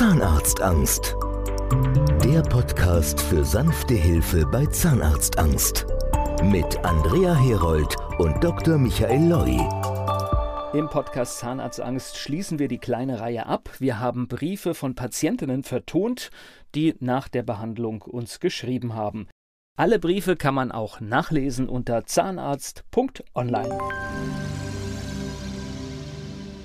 Zahnarztangst. Der Podcast für sanfte Hilfe bei Zahnarztangst. Mit Andrea Herold und Dr. Michael Loi. Im Podcast Zahnarztangst schließen wir die kleine Reihe ab. Wir haben Briefe von Patientinnen vertont, die nach der Behandlung uns geschrieben haben. Alle Briefe kann man auch nachlesen unter zahnarzt.online.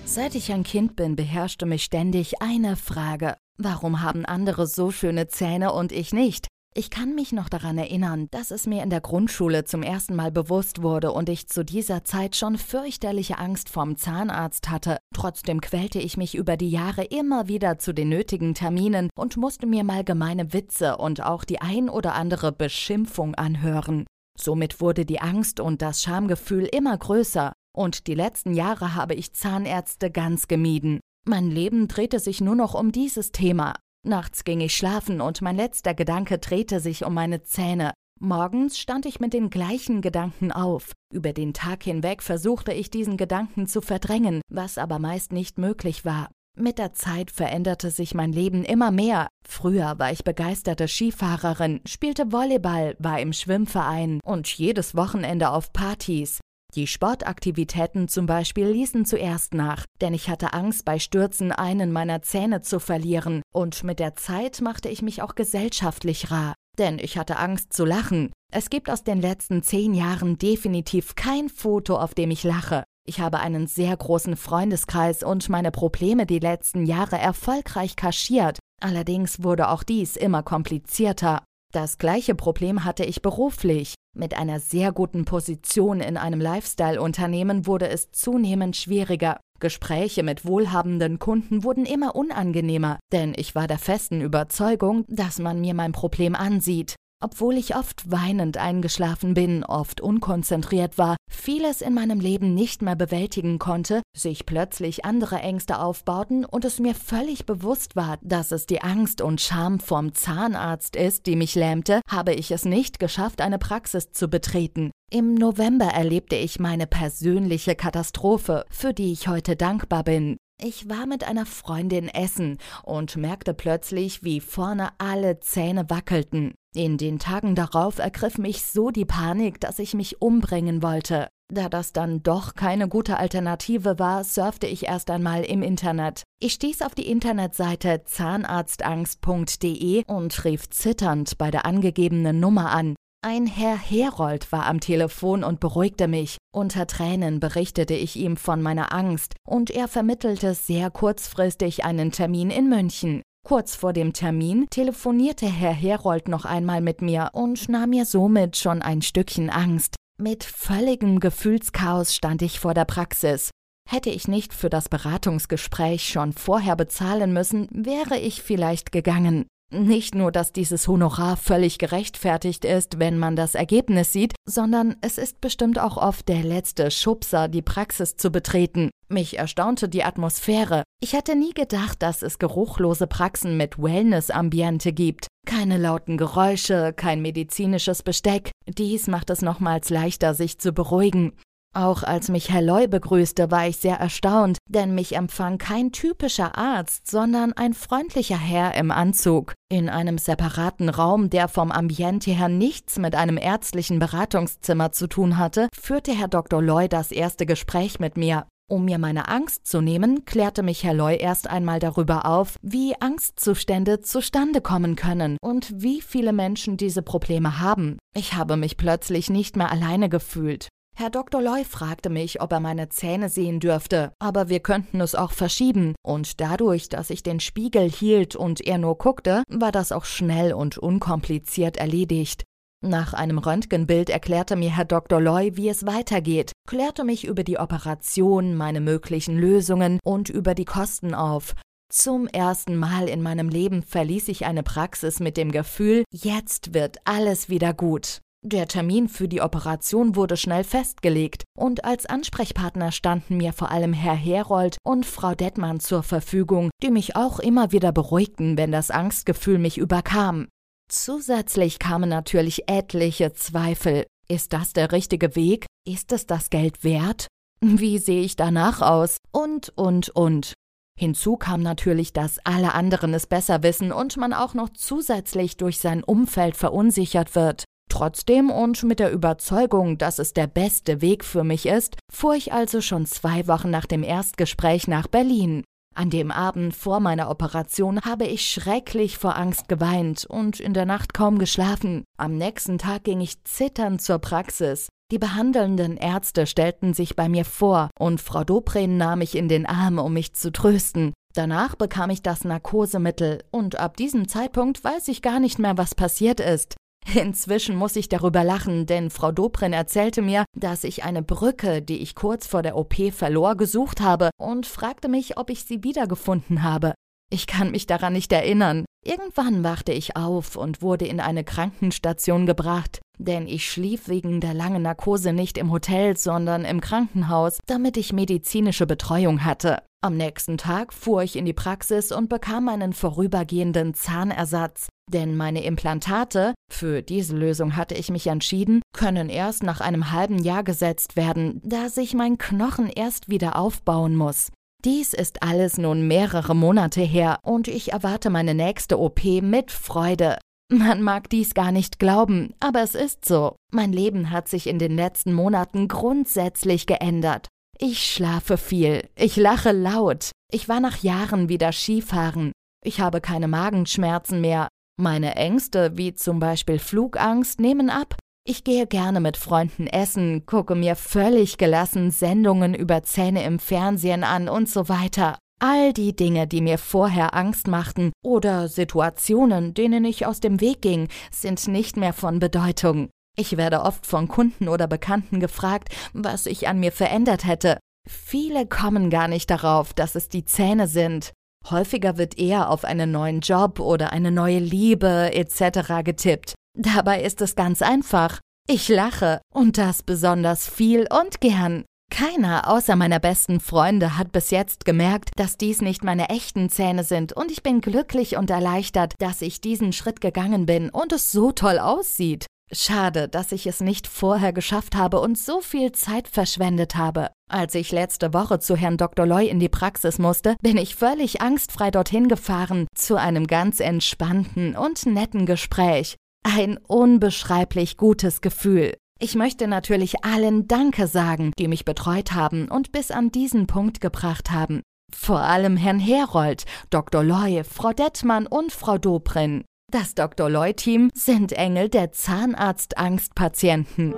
Seit ich ein Kind bin, beherrschte mich ständig eine Frage. Warum haben andere so schöne Zähne und ich nicht? Ich kann mich noch daran erinnern, dass es mir in der Grundschule zum ersten Mal bewusst wurde und ich zu dieser Zeit schon fürchterliche Angst vorm Zahnarzt hatte. Trotzdem quälte ich mich über die Jahre immer wieder zu den nötigen Terminen und musste mir mal gemeine Witze und auch die ein oder andere Beschimpfung anhören. Somit wurde die Angst und das Schamgefühl immer größer. Und die letzten Jahre habe ich Zahnärzte ganz gemieden. Mein Leben drehte sich nur noch um dieses Thema. Nachts ging ich schlafen und mein letzter Gedanke drehte sich um meine Zähne. Morgens stand ich mit den gleichen Gedanken auf. Über den Tag hinweg versuchte ich diesen Gedanken zu verdrängen, was aber meist nicht möglich war. Mit der Zeit veränderte sich mein Leben immer mehr. Früher war ich begeisterte Skifahrerin, spielte Volleyball, war im Schwimmverein und jedes Wochenende auf Partys. Die Sportaktivitäten zum Beispiel ließen zuerst nach, denn ich hatte Angst, bei Stürzen einen meiner Zähne zu verlieren, und mit der Zeit machte ich mich auch gesellschaftlich rar, denn ich hatte Angst zu lachen. Es gibt aus den letzten zehn Jahren definitiv kein Foto, auf dem ich lache. Ich habe einen sehr großen Freundeskreis und meine Probleme die letzten Jahre erfolgreich kaschiert. Allerdings wurde auch dies immer komplizierter. Das gleiche Problem hatte ich beruflich. Mit einer sehr guten Position in einem Lifestyle-Unternehmen wurde es zunehmend schwieriger. Gespräche mit wohlhabenden Kunden wurden immer unangenehmer, denn ich war der festen Überzeugung, dass man mir mein Problem ansieht. Obwohl ich oft weinend eingeschlafen bin, oft unkonzentriert war, vieles in meinem Leben nicht mehr bewältigen konnte, sich plötzlich andere Ängste aufbauten und es mir völlig bewusst war, dass es die Angst und Scham vom Zahnarzt ist, die mich lähmte, habe ich es nicht geschafft, eine Praxis zu betreten. Im November erlebte ich meine persönliche Katastrophe, für die ich heute dankbar bin. Ich war mit einer Freundin essen und merkte plötzlich, wie vorne alle Zähne wackelten. In den Tagen darauf ergriff mich so die Panik, dass ich mich umbringen wollte. Da das dann doch keine gute Alternative war, surfte ich erst einmal im Internet. Ich stieß auf die Internetseite zahnarztangst.de und rief zitternd bei der angegebenen Nummer an. Ein Herr Herold war am Telefon und beruhigte mich. Unter Tränen berichtete ich ihm von meiner Angst, und er vermittelte sehr kurzfristig einen Termin in München. Kurz vor dem Termin telefonierte Herr Herold noch einmal mit mir und nahm mir somit schon ein Stückchen Angst. Mit völligem Gefühlschaos stand ich vor der Praxis. Hätte ich nicht für das Beratungsgespräch schon vorher bezahlen müssen, wäre ich vielleicht gegangen. Nicht nur, dass dieses Honorar völlig gerechtfertigt ist, wenn man das Ergebnis sieht, sondern es ist bestimmt auch oft der letzte Schubser, die Praxis zu betreten. Mich erstaunte die Atmosphäre. Ich hätte nie gedacht, dass es geruchlose Praxen mit Wellness-Ambiente gibt. Keine lauten Geräusche, kein medizinisches Besteck. Dies macht es nochmals leichter, sich zu beruhigen. Auch als mich Herr Loy begrüßte, war ich sehr erstaunt, denn mich empfang kein typischer Arzt, sondern ein freundlicher Herr im Anzug. In einem separaten Raum, der vom Ambiente her nichts mit einem ärztlichen Beratungszimmer zu tun hatte, führte Herr Dr. Loy das erste Gespräch mit mir. Um mir meine Angst zu nehmen, klärte mich Herr Loy erst einmal darüber auf, wie Angstzustände zustande kommen können und wie viele Menschen diese Probleme haben. Ich habe mich plötzlich nicht mehr alleine gefühlt. Herr Dr. Loy fragte mich, ob er meine Zähne sehen dürfte, aber wir könnten es auch verschieben, und dadurch, dass ich den Spiegel hielt und er nur guckte, war das auch schnell und unkompliziert erledigt. Nach einem Röntgenbild erklärte mir Herr Dr. Loy, wie es weitergeht, klärte mich über die Operation, meine möglichen Lösungen und über die Kosten auf. Zum ersten Mal in meinem Leben verließ ich eine Praxis mit dem Gefühl, jetzt wird alles wieder gut. Der Termin für die Operation wurde schnell festgelegt und als Ansprechpartner standen mir vor allem Herr Herold und Frau Detmann zur Verfügung, die mich auch immer wieder beruhigten, wenn das Angstgefühl mich überkam. Zusätzlich kamen natürlich etliche Zweifel. Ist das der richtige Weg? Ist es das Geld wert? Wie sehe ich danach aus? Und, und, und. Hinzu kam natürlich, dass alle anderen es besser wissen und man auch noch zusätzlich durch sein Umfeld verunsichert wird. Trotzdem und mit der Überzeugung, dass es der beste Weg für mich ist, fuhr ich also schon zwei Wochen nach dem Erstgespräch nach Berlin. An dem Abend vor meiner Operation habe ich schrecklich vor Angst geweint und in der Nacht kaum geschlafen. Am nächsten Tag ging ich zitternd zur Praxis. Die behandelnden Ärzte stellten sich bei mir vor und Frau Dobrin nahm mich in den Arm, um mich zu trösten. Danach bekam ich das Narkosemittel und ab diesem Zeitpunkt weiß ich gar nicht mehr, was passiert ist. Inzwischen muss ich darüber lachen, denn Frau Dobrin erzählte mir, dass ich eine Brücke, die ich kurz vor der OP verlor, gesucht habe und fragte mich, ob ich sie wiedergefunden habe. Ich kann mich daran nicht erinnern. Irgendwann wachte ich auf und wurde in eine Krankenstation gebracht, denn ich schlief wegen der langen Narkose nicht im Hotel, sondern im Krankenhaus, damit ich medizinische Betreuung hatte. Am nächsten Tag fuhr ich in die Praxis und bekam einen vorübergehenden Zahnersatz, denn meine Implantate, für diese Lösung hatte ich mich entschieden, können erst nach einem halben Jahr gesetzt werden, da sich mein Knochen erst wieder aufbauen muss. Dies ist alles nun mehrere Monate her und ich erwarte meine nächste OP mit Freude. Man mag dies gar nicht glauben, aber es ist so. Mein Leben hat sich in den letzten Monaten grundsätzlich geändert. Ich schlafe viel, ich lache laut, ich war nach Jahren wieder Skifahren, ich habe keine Magenschmerzen mehr, meine Ängste, wie zum Beispiel Flugangst, nehmen ab. Ich gehe gerne mit Freunden essen, gucke mir völlig gelassen Sendungen über Zähne im Fernsehen an und so weiter. All die Dinge, die mir vorher Angst machten oder Situationen, denen ich aus dem Weg ging, sind nicht mehr von Bedeutung. Ich werde oft von Kunden oder Bekannten gefragt, was ich an mir verändert hätte. Viele kommen gar nicht darauf, dass es die Zähne sind. Häufiger wird eher auf einen neuen Job oder eine neue Liebe etc. getippt. Dabei ist es ganz einfach. Ich lache und das besonders viel und gern. Keiner außer meiner besten Freunde hat bis jetzt gemerkt, dass dies nicht meine echten Zähne sind und ich bin glücklich und erleichtert, dass ich diesen Schritt gegangen bin und es so toll aussieht. Schade, dass ich es nicht vorher geschafft habe und so viel Zeit verschwendet habe. Als ich letzte Woche zu Herrn Dr. Loy in die Praxis musste, bin ich völlig angstfrei dorthin gefahren, zu einem ganz entspannten und netten Gespräch. Ein unbeschreiblich gutes Gefühl. Ich möchte natürlich allen Danke sagen, die mich betreut haben und bis an diesen Punkt gebracht haben. Vor allem Herrn Herold, Dr. Loy, Frau Dettmann und Frau Dobrin. Das Dr. Loy-Team sind Engel der Zahnarztangstpatienten.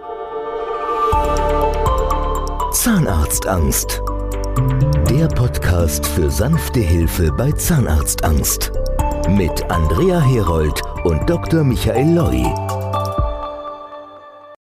Zahnarztangst. Der Podcast für sanfte Hilfe bei Zahnarztangst. Mit Andrea Herold und Dr. Michael Loi.